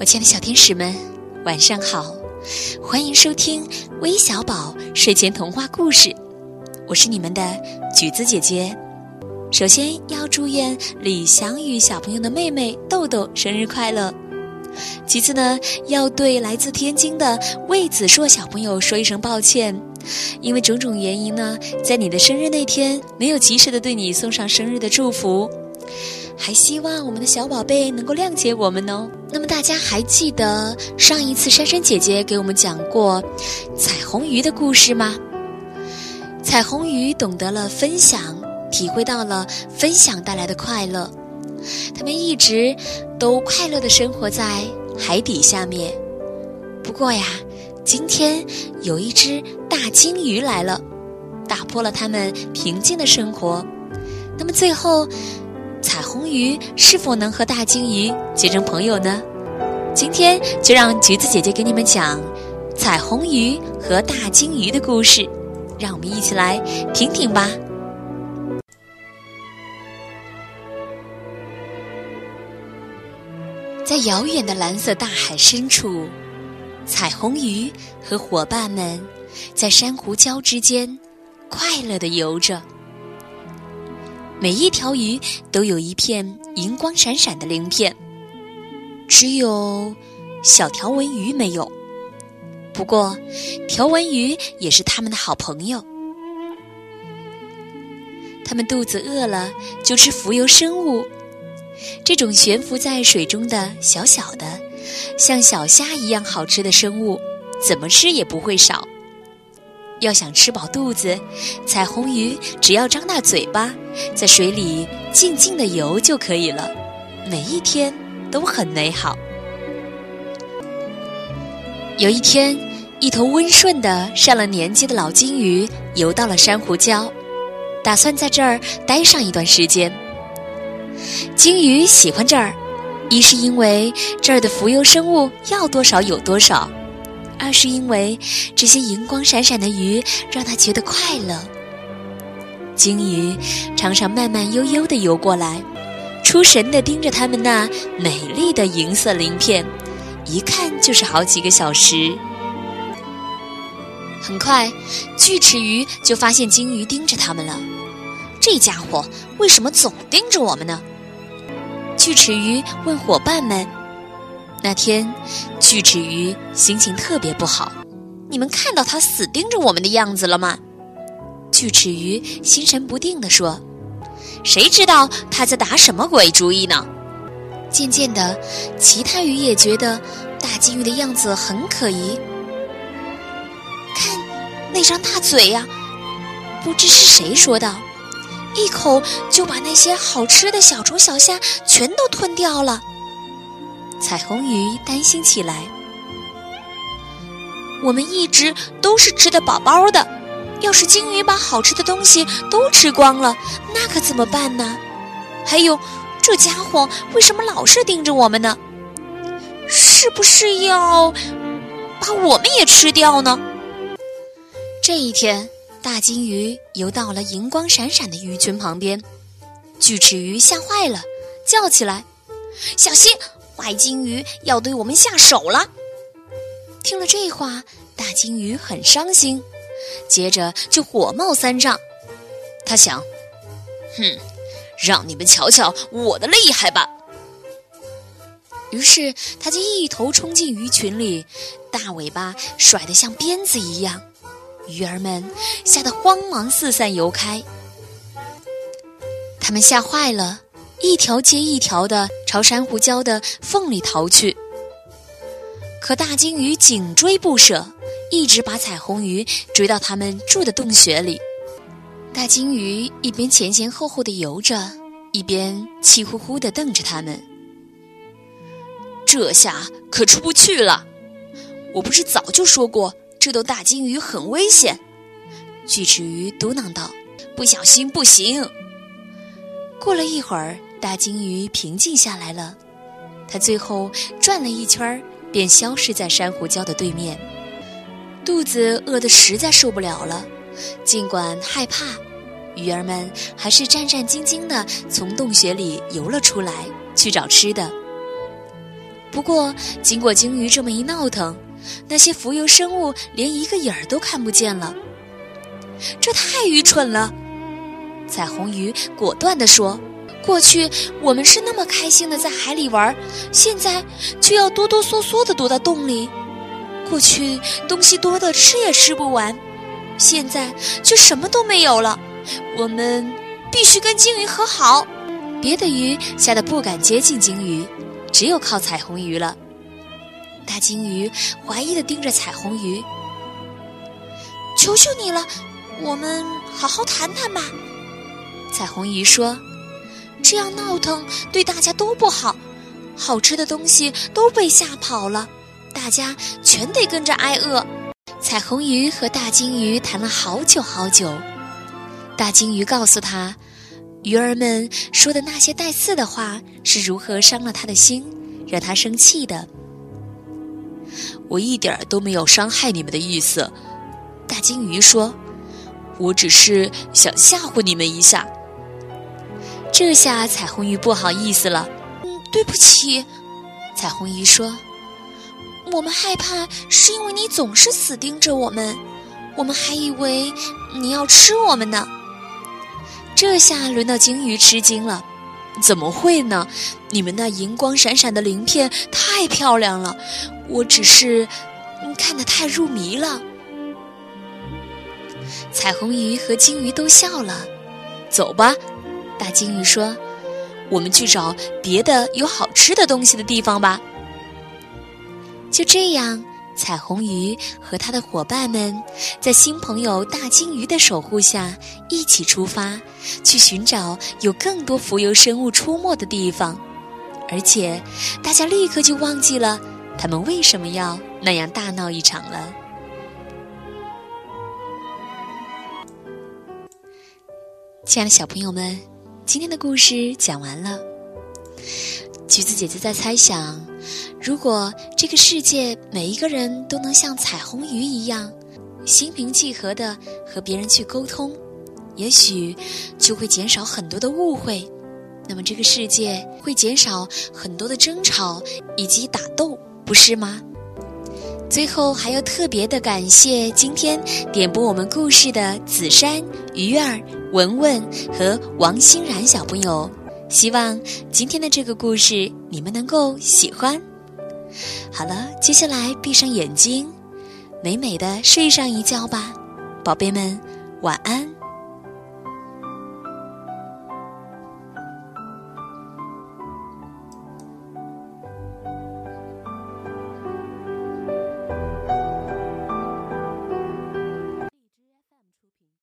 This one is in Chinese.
我亲爱的小天使们，晚上好！欢迎收听微小宝睡前童话故事，我是你们的橘子姐姐。首先要祝愿李翔宇小朋友的妹妹豆豆生日快乐。其次呢，要对来自天津的魏子硕小朋友说一声抱歉，因为种种原因呢，在你的生日那天没有及时的对你送上生日的祝福。还希望我们的小宝贝能够谅解我们哦。那么大家还记得上一次珊珊姐姐给我们讲过彩虹鱼的故事吗？彩虹鱼懂得了分享，体会到了分享带来的快乐，它们一直都快乐的生活在海底下面。不过呀，今天有一只大鲸鱼来了，打破了它们平静的生活。那么最后。彩虹鱼是否能和大鲸鱼结成朋友呢？今天就让橘子姐姐给你们讲彩虹鱼和大鲸鱼的故事，让我们一起来听听吧。在遥远的蓝色大海深处，彩虹鱼和伙伴们在珊瑚礁之间快乐地游着。每一条鱼都有一片银光闪闪的鳞片，只有小条纹鱼没有。不过，条纹鱼也是它们的好朋友。它们肚子饿了就吃浮游生物，这种悬浮在水中的小小的、像小虾一样好吃的生物，怎么吃也不会少。要想吃饱肚子，彩虹鱼只要张大嘴巴，在水里静静的游就可以了。每一天都很美好。有一天，一头温顺的上了年纪的老鲸鱼游到了珊瑚礁，打算在这儿待上一段时间。鲸鱼喜欢这儿，一是因为这儿的浮游生物要多少有多少。二是因为这些银光闪闪的鱼让他觉得快乐。鲸鱼常常慢慢悠悠地游过来，出神地盯着它们那美丽的银色鳞片，一看就是好几个小时。很快，锯齿鱼就发现鲸鱼盯着它们了。这家伙为什么总盯着我们呢？锯齿鱼问伙伴们。那天，锯齿鱼心情特别不好。你们看到它死盯着我们的样子了吗？锯齿鱼心神不定地说：“谁知道它在打什么鬼主意呢？”渐渐的，其他鱼也觉得大鲸鱼的样子很可疑。看那张大嘴呀！不知是谁说道：“一口就把那些好吃的小虫小虾全都吞掉了。”彩虹鱼担心起来：“我们一直都是吃的饱饱的，要是鲸鱼把好吃的东西都吃光了，那可怎么办呢？还有，这家伙为什么老是盯着我们呢？是不是要把我们也吃掉呢？”这一天，大鲸鱼游到了银光闪闪的鱼群旁边，锯齿鱼吓坏了，叫起来：“小心！”坏鲸鱼要对我们下手了。听了这话，大鲸鱼很伤心，接着就火冒三丈。他想：“哼，让你们瞧瞧我的厉害吧！”于是，他就一头冲进鱼群里，大尾巴甩得像鞭子一样，鱼儿们吓得慌忙四散游开。他们吓坏了。一条接一条的朝珊瑚礁的缝里逃去，可大鲸鱼紧追不舍，一直把彩虹鱼追到他们住的洞穴里。大鲸鱼一边前前后后的游着，一边气呼呼地瞪着他们。这下可出不去了！我不是早就说过，这头大鲸鱼很危险？锯齿鱼嘟囔道：“不小心不行。”过了一会儿。大鲸鱼平静下来了，它最后转了一圈，便消失在珊瑚礁的对面。肚子饿得实在受不了了，尽管害怕，鱼儿们还是战战兢兢地从洞穴里游了出来，去找吃的。不过，经过鲸鱼这么一闹腾，那些浮游生物连一个影儿都看不见了。这太愚蠢了！彩虹鱼果断地说：“过去我们是那么开心的在海里玩，现在却要哆哆嗦嗦的躲到洞里。过去东西多的吃也吃不完，现在却什么都没有了。我们必须跟鲸鱼和好。”别的鱼吓得不敢接近鲸鱼，只有靠彩虹鱼了。大鲸鱼怀疑的盯着彩虹鱼：“求求你了，我们好好谈谈吧。”彩虹鱼说：“这样闹腾对大家都不好，好吃的东西都被吓跑了，大家全得跟着挨饿。”彩虹鱼和大鲸鱼谈了好久好久，大鲸鱼告诉他。鱼儿们说的那些带刺的话是如何伤了他的心，让他生气的。我一点儿都没有伤害你们的意思，大鲸鱼说：“我只是想吓唬你们一下。”这下彩虹鱼不好意思了，“嗯，对不起。”彩虹鱼说：“我们害怕是因为你总是死盯着我们，我们还以为你要吃我们呢。”这下轮到鲸鱼吃惊了，怎么会呢？你们那银光闪闪的鳞片太漂亮了，我只是看得太入迷了。彩虹鱼和鲸鱼都笑了。走吧，大鲸鱼说：“我们去找别的有好吃的东西的地方吧。”就这样。彩虹鱼和他的伙伴们，在新朋友大鲸鱼的守护下，一起出发，去寻找有更多浮游生物出没的地方。而且，大家立刻就忘记了他们为什么要那样大闹一场了。亲爱的小朋友们，今天的故事讲完了。橘子姐姐在猜想。如果这个世界每一个人都能像彩虹鱼一样，心平气和的和别人去沟通，也许就会减少很多的误会，那么这个世界会减少很多的争吵以及打斗，不是吗？最后还要特别的感谢今天点播我们故事的紫珊、鱼儿、文文和王欣然小朋友。希望今天的这个故事你们能够喜欢。好了，接下来闭上眼睛，美美的睡上一觉吧，宝贝们，晚安。